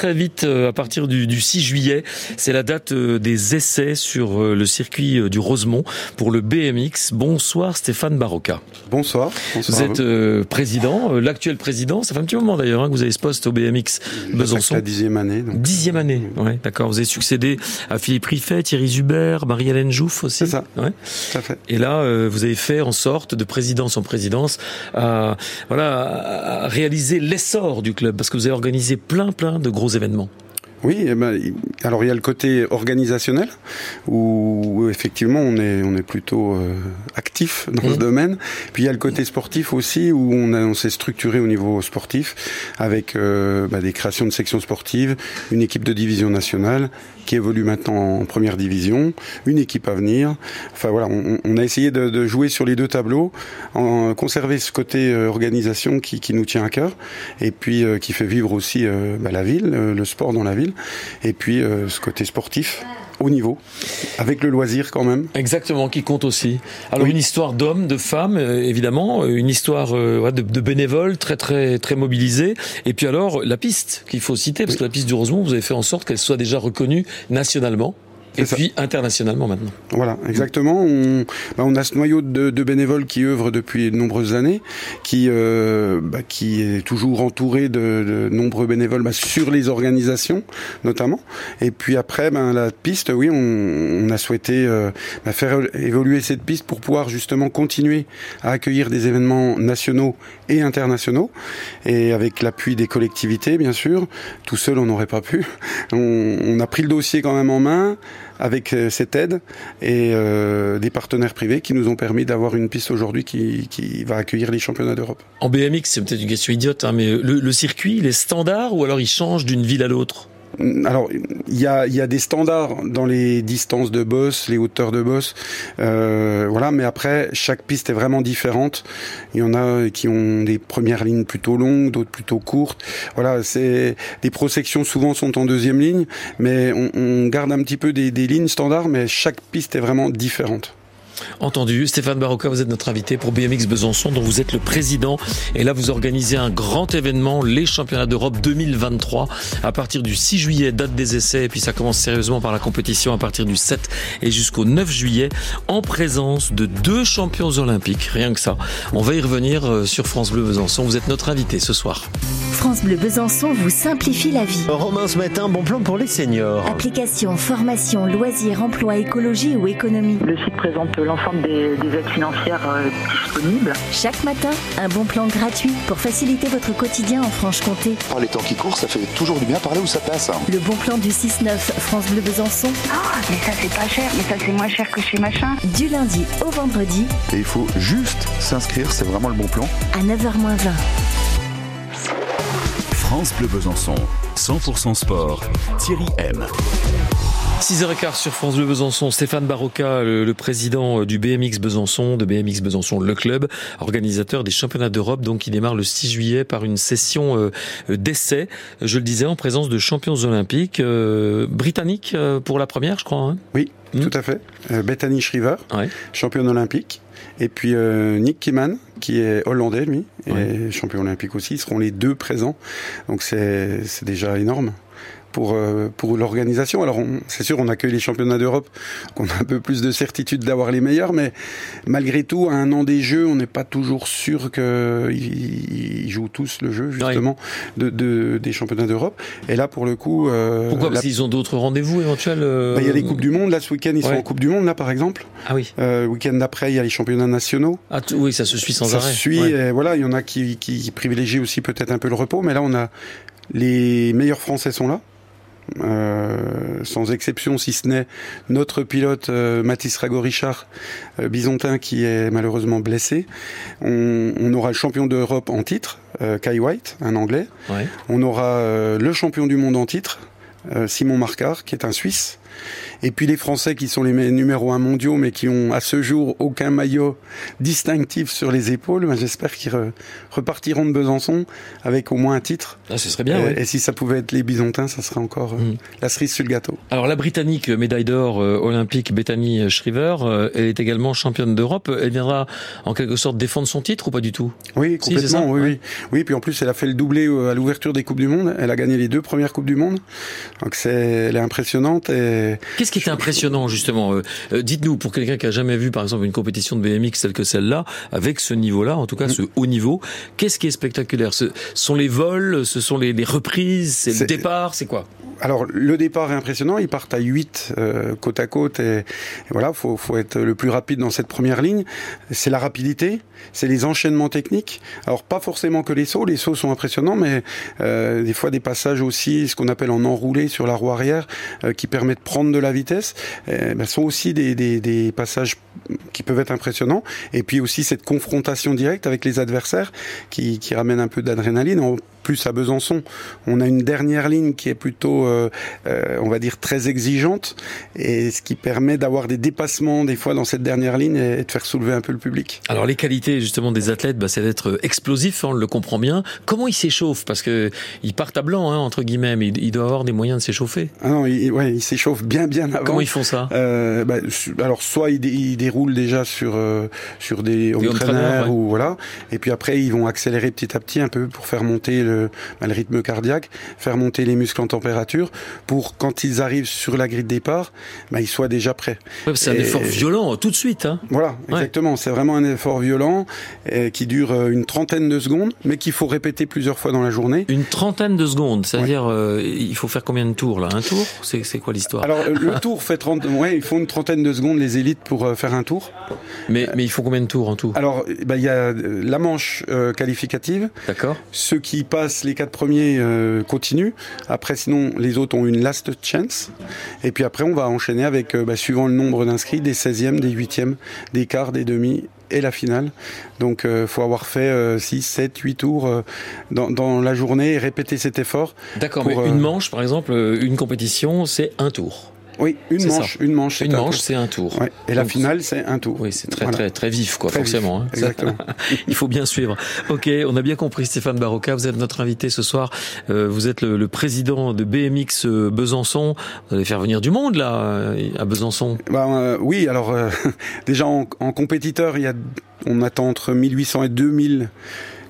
très vite à partir du, du 6 juillet. C'est la date des essais sur le circuit du Rosemont pour le BMX. Bonsoir Stéphane Barocca. Bonsoir. vous êtes président, l'actuel président. Ça fait un petit moment d'ailleurs hein, que vous avez ce poste au BMX Besançon. La dixième année. Donc. Dixième année, ouais, d'accord. Vous avez succédé à Philippe Riffet, Thierry Zuber, Marie-Hélène Jouff aussi. C'est ça. Ouais. Fait. Et là, vous avez fait en sorte, de présidence en présidence, à, voilà, à réaliser l'essor du club, parce que vous avez organisé plein, plein de gros événements. Oui, eh ben, alors il y a le côté organisationnel où, effectivement on est on est plutôt euh, actif dans ce mmh. domaine. Puis il y a le côté sportif aussi où on, on s'est structuré au niveau sportif avec euh, bah, des créations de sections sportives, une équipe de division nationale qui évolue maintenant en première division, une équipe à venir. Enfin voilà, on, a essayé de, jouer sur les deux tableaux, en conserver ce côté euh, organisation qui, nous tient à cœur et puis qui fait vivre aussi bah, la ville, le sport dans la ville et puis euh, ce côté sportif au niveau, avec le loisir quand même. Exactement, qui compte aussi. Alors une histoire d'hommes, de femmes, euh, évidemment, une histoire euh, de, de, bénévoles très très très mobilisés, et puis alors la piste qu'il faut citer, parce que la piste du Rosemont, vous avez fait en sorte qu'elle soit déjà reconnue nationalement. Et puis internationalement maintenant. Voilà, exactement. On, bah, on a ce noyau de, de, bénévoles qui œuvrent depuis de nombreuses années, qui, euh, bah, qui est toujours entouré de, de nombreux bénévoles bah, sur les organisations notamment. Et puis après, ben, la piste, oui, on, on a souhaité euh, bah, faire évoluer cette piste pour pouvoir justement continuer à accueillir des événements nationaux et internationaux. Et avec l'appui des collectivités, bien sûr. Tout seul, on n'aurait pas pu. On, a pris le dossier quand même en main avec euh, cette aide et euh, des partenaires privés qui nous ont permis d'avoir une piste aujourd'hui qui, qui, va accueillir les championnats d'Europe. En BMX, c'est peut-être une question idiote, hein, mais le, le circuit, il est standard ou alors il change d'une ville à l'autre? Alors, il y a, y a, des standards dans les distances de boss, les hauteurs de boss, euh, voilà. Mais après, chaque piste est vraiment différente. Il y en a qui ont des premières lignes plutôt longues, d'autres plutôt courtes. Voilà, c'est des prosections souvent sont en deuxième ligne, mais on, on garde un petit peu des, des lignes standards, mais chaque piste est vraiment différente. Entendu. Stéphane Barocca, vous êtes notre invité pour BMX Besançon, dont vous êtes le président. Et là, vous organisez un grand événement, les championnats d'Europe 2023, à partir du 6 juillet, date des essais. Et puis ça commence sérieusement par la compétition à partir du 7 et jusqu'au 9 juillet, en présence de deux champions olympiques. Rien que ça. On va y revenir euh, sur France Bleu Besançon. Vous êtes notre invité ce soir. France Bleu Besançon vous simplifie la vie. Romain ce matin, bon plan pour les seniors. Application, formation, loisirs, emploi, écologie ou économie. Le site présente l'ensemble des, des, aides financières euh, disponibles. Chaque matin, un bon plan gratuit pour faciliter votre quotidien en Franche-Comté. Oh, les temps qui courent, ça fait toujours du bien parler où ça passe. Le bon plan du 6-9, France Bleu Besançon. Oh, mais ça c'est pas cher, mais ça c'est moins cher que chez machin. Du lundi au vendredi. Et il faut juste s'inscrire, c'est vraiment le bon plan. À 9h20. France Bleu Besançon, 100% sport, Thierry M. 6h15 sur France Bleu Besançon, Stéphane Barocca, le, le, président du BMX Besançon, de BMX Besançon le club, organisateur des championnats d'Europe, donc qui démarre le 6 juillet par une session euh, d'essai, je le disais, en présence de champions olympiques euh, britanniques euh, pour la première, je crois. Hein oui, mmh. tout à fait. Euh, Bethany Shriver, ouais. championne olympique. Et puis euh, Nick Kiman, qui est hollandais, lui, et ouais. champion olympique aussi, seront les deux présents. Donc c'est déjà énorme pour euh, pour l'organisation. Alors c'est sûr, on accueille les championnats d'Europe, qu'on a un peu plus de certitude d'avoir les meilleurs, mais malgré tout, à un an des Jeux, on n'est pas toujours sûr qu'ils jouent tous le jeu justement de, de, des championnats d'Europe. Et là, pour le coup, euh, pourquoi? Parce la... qu'ils ont d'autres rendez-vous éventuels. Euh... Bah, il y a les coupes du monde. Là, ce week-end, ils ouais. sont en Coupe du Monde là, par exemple. Ah oui. Euh, week-end d'après, il y a les championnats nationaux. Ah oui, ça se suit sans ça arrêt. Ça se suit. Et voilà, il y en a qui, qui privilégient aussi peut-être un peu le repos, mais là, on a les meilleurs Français sont là. Euh, sans exception, si ce n'est notre pilote euh, Mathis Rago-Richard, euh, bisontin, qui est malheureusement blessé. On, on aura le champion d'Europe en titre, euh, Kai White, un Anglais. Ouais. On aura le champion du monde en titre, Simon Marcard, qui est un Suisse. Et puis les Français qui sont les numéros un mondiaux, mais qui ont à ce jour aucun maillot distinctif sur les épaules, ben, j'espère qu'ils repartiront de Besançon avec au moins un titre. Ah, ce serait bien. Et, si ça pouvait être les Bisontins, ça serait encore mm. la cerise sur le gâteau. Alors la Britannique médaille d'or olympique Bethany Shriver, elle est également championne d'Europe. Elle viendra en quelque sorte défendre son titre ou pas du tout? Oui, complètement. oui, oui, oui. Puis en plus, elle a fait le doublé à l'ouverture des coupes du monde. Elle a gagné les deux premières coupes du monde. Donc c'est, elle est impressionnante. Et... Qu'est-ce qui est impressionnant justement euh, euh, Dites-nous pour quelqu'un qui a jamais vu par exemple une compétition de BMX telle que celle-là, avec ce niveau-là, en tout cas ce haut niveau, qu'est-ce qui est spectaculaire? Ce sont les vols, ce sont les, reprises, c'est le départ, c'est quoi? Alors le départ est impressionnant, ils partent à 8 euh, côte à côte et, voilà, faut faut être le plus rapide dans cette première ligne. C'est la rapidité, c'est les enchaînements techniques. Alors pas forcément que les sauts, les sauts sont impressionnants, mais euh, des fois des passages aussi, ce qu'on appelle en enroulé sur la roue arrière, euh, qui permet de prendre de la vitesse, ben, sont aussi des, passages qui peuvent être impressionnants. Et puis aussi cette confrontation directe avec les adversaires qui, qui ramène un peu d'adrénaline plus à Besançon, on a une dernière ligne qui est plutôt, euh, euh, on va dire, très exigeante, et ce qui permet d'avoir des dépassements des fois dans cette dernière ligne et de faire soulever un peu le public. Alors les qualités justement des athlètes, bah, c'est d'être explosif, hein, on le comprend bien. Comment ils s'échauffent? Parce que ils partent à blanc, hein, entre guillemets, mais ils doivent avoir des moyens de s'échauffer. Ah non, ils, ouais, ils s'échauffent bien, bien avant. Comment ils font ça? Euh, bah, Alors soit ils, déroulent déjà sur sur des, des entraîneurs ou voilà, et puis après ils vont accélérer petit à petit un peu pour faire monter bah, le, rythme cardiaque, faire monter les muscles en température pour quand ils arrivent sur la grille de départ, bah, ils soient déjà prêts. c'est un effort violent tout de suite. Hein. Voilà, exactement. C'est vraiment un effort violent qui dure euh, une trentaine de secondes, mais qu'il faut répéter plusieurs fois dans la journée. Une trentaine de secondes, c'est-à-dire euh, il faut faire combien de tours là? Un tour? C'est quoi l'histoire? Alors le tour fait 30, ouais, il faut une trentaine de secondes les élites pour euh, faire un tour. Mais, mais il faut combien de tours en tout? Alors bah, il y a la manche qualificative. D'accord. Ceux qui passent les quatre premiers euh, continuent. Après, sinon, les autres ont une last chance. Et puis après, on va enchaîner avec, euh, bah, suivant le nombre d'inscrits, des 16e, des 8e, des quarts, des demi et la finale. Donc il euh, faut avoir fait 6, 7, 8 tours dans, dans, la journée et répéter cet effort. D'accord, mais une manche, par exemple, une compétition, c'est un tour. Oui, une manche, une manche, une manche, c'est un tour. Et la finale, c'est un tour. Oui, c'est très, très, très vif, quoi, forcément. Hein. Exactement. Il faut bien suivre. Ok, on a bien compris, Stéphane Barocca. Vous êtes notre invité ce soir. Euh, vous êtes le, président de BMX euh, Besançon. Vous allez faire venir du monde là à Besançon. Bah, euh, oui, alors déjà en, en compétiteur, il y a, on attend entre 1800 et 2000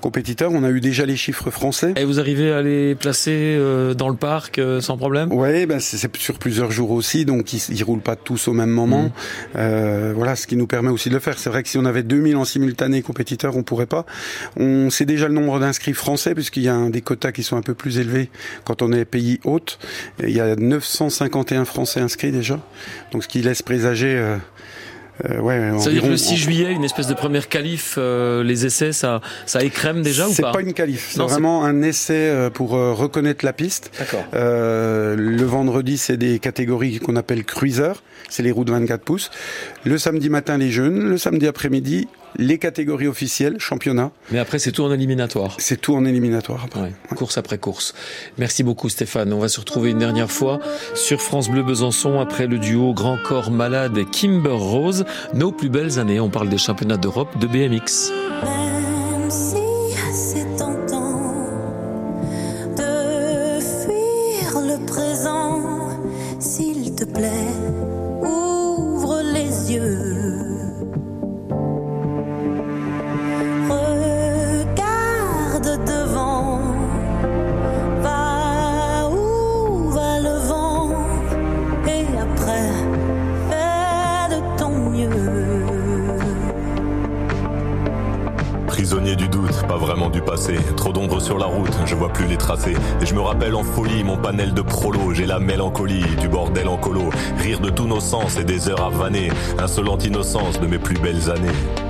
compétiteurs. On a eu déjà les chiffres français. Et vous arrivez à les placer euh, dans le parc euh, sans problème? Oui, ben c'est sur plusieurs jours aussi, donc ils, ils roulent pas tous au même moment. Mmh. Euh, voilà, ce qui nous permet aussi de le faire. C'est vrai que si on avait 2000 en simultané compétiteurs, on pourrait pas. On sait déjà le nombre d'inscrits français, puisqu'il y a un des quotas qui sont un peu plus élevés quand on est pays hôte. Il y a 951 Français inscrits déjà, donc ce qui laisse présager euh, ouais, Ça veut dire que le 6 juillet, une espèce de première qualif, euh, les essais, ça, ça écrème déjà ou pas C'est pas une qualif, c'est vraiment un essai euh, pour reconnaître la piste. D'accord. le vendredi, c'est des catégories qu'on appelle cruiser, c'est les roues de 24 pouces. Le samedi matin, les jeunes. Le samedi après-midi, les catégories officielles, championnat. Mais après, c'est tout en éliminatoire. C'est tout en éliminatoire. Après. Course après course. Merci beaucoup, Stéphane. On va se retrouver une dernière fois sur France Bleu Besançon après le duo Grand Corps Malade et Kimber Rose. Nos plus belles années. On parle des championnats d'Europe de BMX. Et je me rappelle en folie mon panel de prolo. J'ai la mélancolie du bordel en colo. Rire de tous nos sens et des heures à vanner. Insolente innocence de mes plus belles années.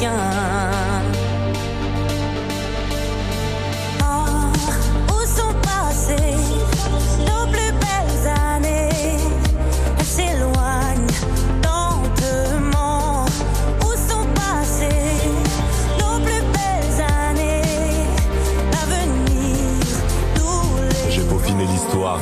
Ne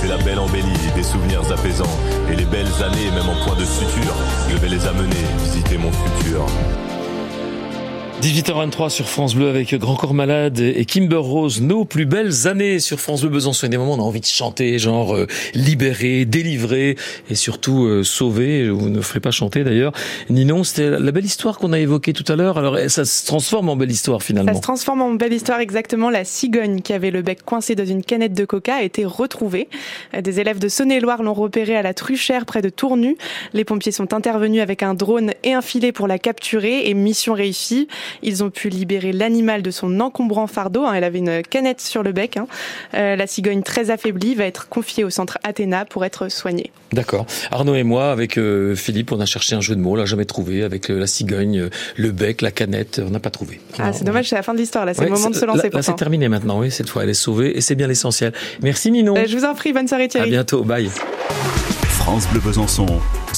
C'est la belle embellie, des souvenirs apaisants. Et les belles années, même en point de suture, je vais les amener visiter mon futur. 18h23 sur France Bleu avec Grand Corps Malade et Kimber Rose, nos plus belles années sur France Bleu Besançon. A des moments on a envie de chanter, genre euh, libérer, délivrer et surtout euh, sauver. Vous ne ferez pas chanter d'ailleurs. Ninon, c'était la belle histoire qu'on a évoquée tout à l'heure. Alors ça se transforme en belle histoire Ça finalement. se transforme en belle histoire exactement. La cigogne qui avait le bec coincé dans une canette de coca a été retrouvée. Des élèves de Saône-et-Loire l'ont repérée à la Truchère près de Tournu. Les pompiers sont intervenus avec un drone et un filet pour la capturer et mission réussie. Ils ont pu libérer l'animal de son encombrant fardeau. hein. Elle avait une canette sur le bec. hein. Euh, la cigogne très affaiblie va être confiée au centre Athéna pour être soignée. D'accord. Arnaud et moi, avec euh, Philippe, on a cherché un jeu de mots, on l'a jamais trouvé. Avec euh, la cigogne, le bec, la canette, on n'a pas trouvé. Ah, c'est dommage, c'est la fin de l'histoire. Là, c'est Ouais, le moment de se lancer Là, c'est terminé maintenant. Oui, cette fois, elle est sauvée et c'est bien l'essentiel. Merci Ninon. Euh, je vous en prie, bonne soirée À Thierry. bientôt. Bye. France Bleu Besançon,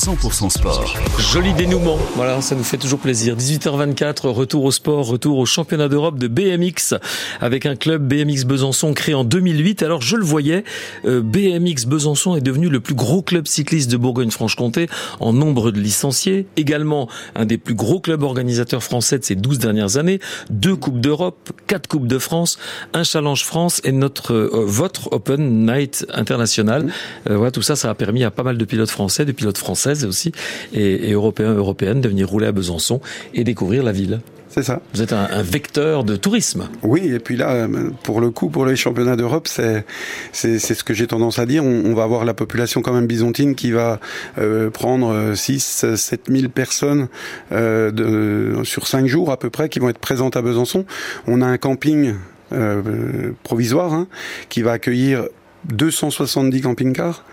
100% sport. Joli dénouement, voilà, ça nous fait toujours plaisir. 18h24, retour au sport, retour au championnat d'Europe de BMX avec un club BMX Besançon créé en 2008. Alors je le voyais, euh, BMX Besançon est devenu le plus gros club cycliste de Bourgogne-Franche-Comté en nombre de licenciés, également un des plus gros clubs organisateurs français de ces 12 dernières années, deux coupes d'Europe, quatre coupes de France, un Challenge France et notre euh, votre Open Night international. Euh, voilà, tout ça, ça a permis à pas mal de pilotes français, de pilotes françaises aussi, et, et européens, européennes de venir rouler à Besançon et découvrir la ville. C'est ça. Vous êtes un, un vecteur de tourisme. Oui, et puis là, euh, pour le coup, pour les championnats d'Europe, c'est c'est c'est ce que j'ai tendance à dire. On, on va avoir la population quand même byzantine qui va euh, prendre 6 7 000 personnes euh, de, sur cinq jours à peu près qui vont être présentes à Besançon. On a un camping euh, provisoire hein, qui va accueillir 270 camping-cars,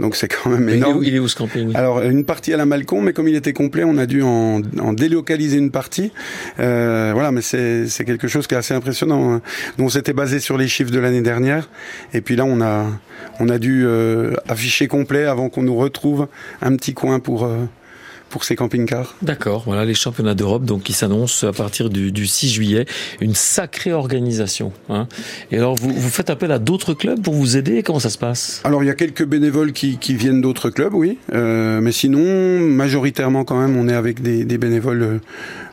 donc c'est quand même Mais il, est énorme. où, il est où ce camping? Alors une partie à la Malcon, mais comme il était complet, on a dû en, en délocaliser une partie. Euh, voilà, mais c'est quelque chose qui est assez impressionnant. hein. Nous on s'était basé sur les chiffres de l'année dernière, et puis là on a on a dû euh, afficher complet avant qu'on nous retrouve un petit coin pour euh, pour ces camping-cars. D'accord, voilà les championnats d'Europe donc qui s'annoncent à partir du, du 6 juillet, une sacrée organisation. Hein. Et alors vous, vous faites appel à d'autres clubs pour vous aider? Comment ça se passe? Alors il y a quelques bénévoles qui, qui viennent d'autres clubs, oui, euh, mais sinon majoritairement quand même on est avec des, des bénévoles euh,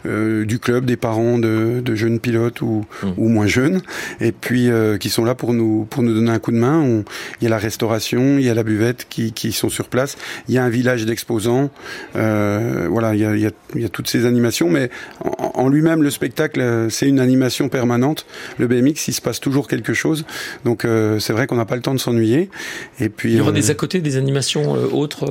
euh, du club, des parents de, de jeunes pilotes ou, ou moins jeunes, et puis euh, qui sont là pour nous pour nous donner un coup de main. On- il y a la restauration, il y a la buvette qui, qui sont sur place, il y a un village d'exposants. Euh, euh, voilà, il y a, y, a, y a, toutes ces animations, mais en, en lui-même, le spectacle, euh, c'est une animation permanente. Le BMX, il se passe toujours quelque chose. Donc euh, c'est vrai qu'on n'a pas le temps de s'ennuyer. Et puis il y aura des à côté des animations autres.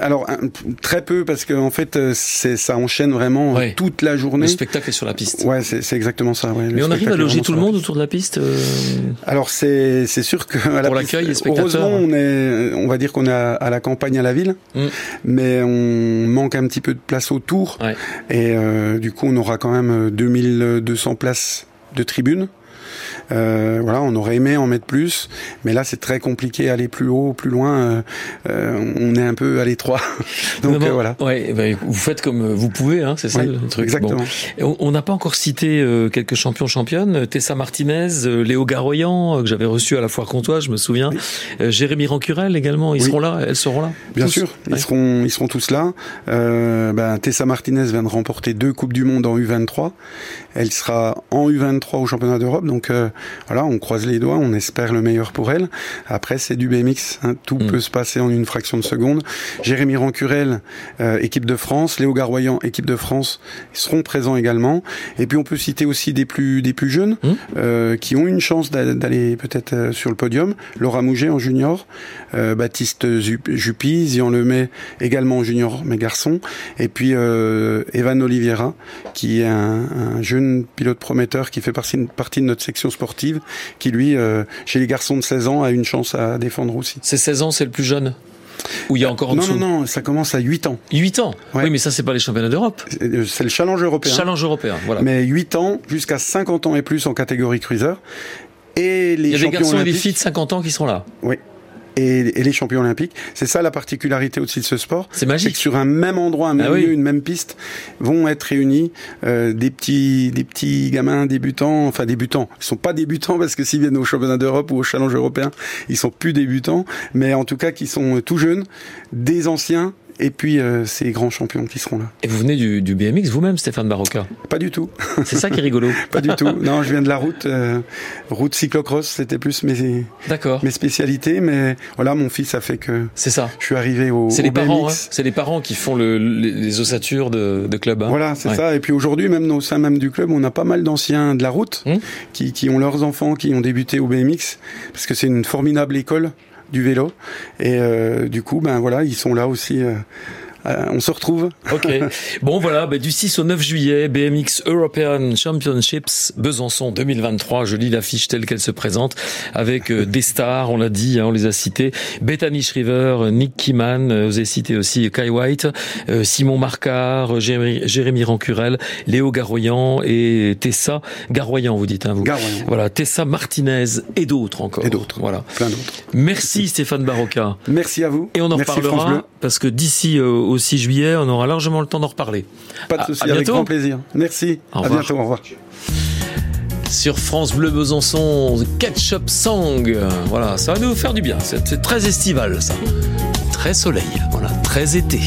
Alors un, très peu parce qu'en en fait, c'est ça enchaîne vraiment ouais. toute la journée. Le spectacle est sur la piste. Ouais, c'est exactement ça. Ouais. Mais on arrive à loger tout le monde autour de la piste. Alors c'est c'est sûr que à pour l'accueil, les spectateurs. Heureusement, on est, on va dire qu'on est à, à, la campagne, à la ville, mm. mais on manque un petit peu de place autour. Ouais. Et euh, du coup, on aura quand même 2200 places de tribunes. Euh, voilà, on aurait aimé en mettre plus, mais là c'est très compliqué, aller plus haut, plus loin. Euh, euh, on est un peu à l'étroit. Donc non, voilà. Ouais, ben, vous faites comme vous pouvez, hein, c'est ça oui, le truc. Exactement. Bon. On n'a pas encore cité quelques champions championnes. Tessa Martinez, Léo Garoyan que j'avais reçu à la foire Comtois, je me souviens. Oui. Jérémy Rancurel également, ils oui. seront là, elles seront là. Bien tous. sûr, ils ouais. seront, ils seront tous là. ben, Tessa Martinez vient de remporter deux coupes du monde en U23. Elle sera en U23 au championnat d'Europe, donc euh, voilà, on croise les doigts, on espère le meilleur pour elle. Après, c'est du BMX, hein, tout mm. peut se passer en une fraction de seconde. Jérémy Rancurel, euh, équipe de France, Léo Garoyan, équipe de France, seront présents également. Et puis on peut citer aussi des plus des plus jeunes mm. euh, qui ont une chance d'aller peut-être sur le podium. Laura Mouget en junior, Baptiste Juppy, Zian Lemay également en junior mais garçon, et puis Evan Oliveira qui est un, un jeune pilote prometteur qui fait partie, partie de notre section sportive, qui lui, euh, chez les garçons de 16 ans, a une chance à défendre aussi. C'est 16 ans, c'est le plus jeune ou il y a encore en non, dessous Non, non, ça commence à 8 ans. 8 ans ouais. Oui, mais ça, c'est pas les championnats d'Europe. C'est le challenge européen. Challenge européen, voilà. Mais 8 ans, jusqu'à 50 ans et plus en catégorie cruiser. Et les il y a des garçons et des filles de 50 ans qui seront là. Oui et, et, les champions olympiques. C'est ça la particularité aussi de ce sport. C'est magique. que sur un même endroit, un même ah lieu, oui. une même piste, vont être réunis euh, des petits, des petits gamins débutants, enfin débutants. Ils sont pas débutants parce que s'ils viennent au championnat d'Europe ou au challenge européen, ils sont plus débutants, mais en tout cas qui sont tout jeunes, des anciens et puis euh, ces grands champions qui seront là. Et vous venez du, du BMX vous-même, Stéphane Barocca Pas du tout. C'est ça qui est rigolo. pas du tout. Non, je viens de la route, euh, route cyclocross, c'était plus mes, D'accord. mes spécialités, mais voilà, mon fils a fait que. C'est ça. Je suis arrivé au. C'est les au parents, BMX. hein. c'est les parents qui font le, les, les ossatures de, de club. Hein. Voilà, c'est Ouais. ça. Et puis aujourd'hui, même au sein même du club, on a pas mal d'anciens de la route Hum. qui, qui ont leurs enfants qui ont débuté au BMX, parce que c'est une formidable école du vélo. Et euh, du coup, ben voilà, ils sont là aussi. Euh, on se retrouve. Ok. Bon voilà, bah, du 6 au 9 juillet, BMX European Championships Besançon 2023. Je lis l'affiche telle qu'elle se présente avec euh, des stars, on l'a dit, hein, on les a cités. Bethany Shriver, Nick Kiman, euh, vous avez cité aussi Kai White, euh, Simon Marcard, Jérémy, Jérémy Rancurel, Léo Garoyan et Tessa Garoyan, vous dites. Hein, vous. Garoyan. Voilà, Tessa Martinez et d'autres encore. Et d'autres. Voilà. Plein d'autres. Merci Stéphane Barocca. Merci à vous. Et on en Merci reparlera parce que d'ici euh, au 6 juillet, on aura largement le temps d'en reparler. Pas de souci, avec bientôt. grand plaisir. Merci. Au à bientôt. Au revoir. Sur France Bleu Besançon, Ketchup Song. Voilà, ça va nous faire du bien. C'est c'est très estival, ça. Très soleil, voilà, très été.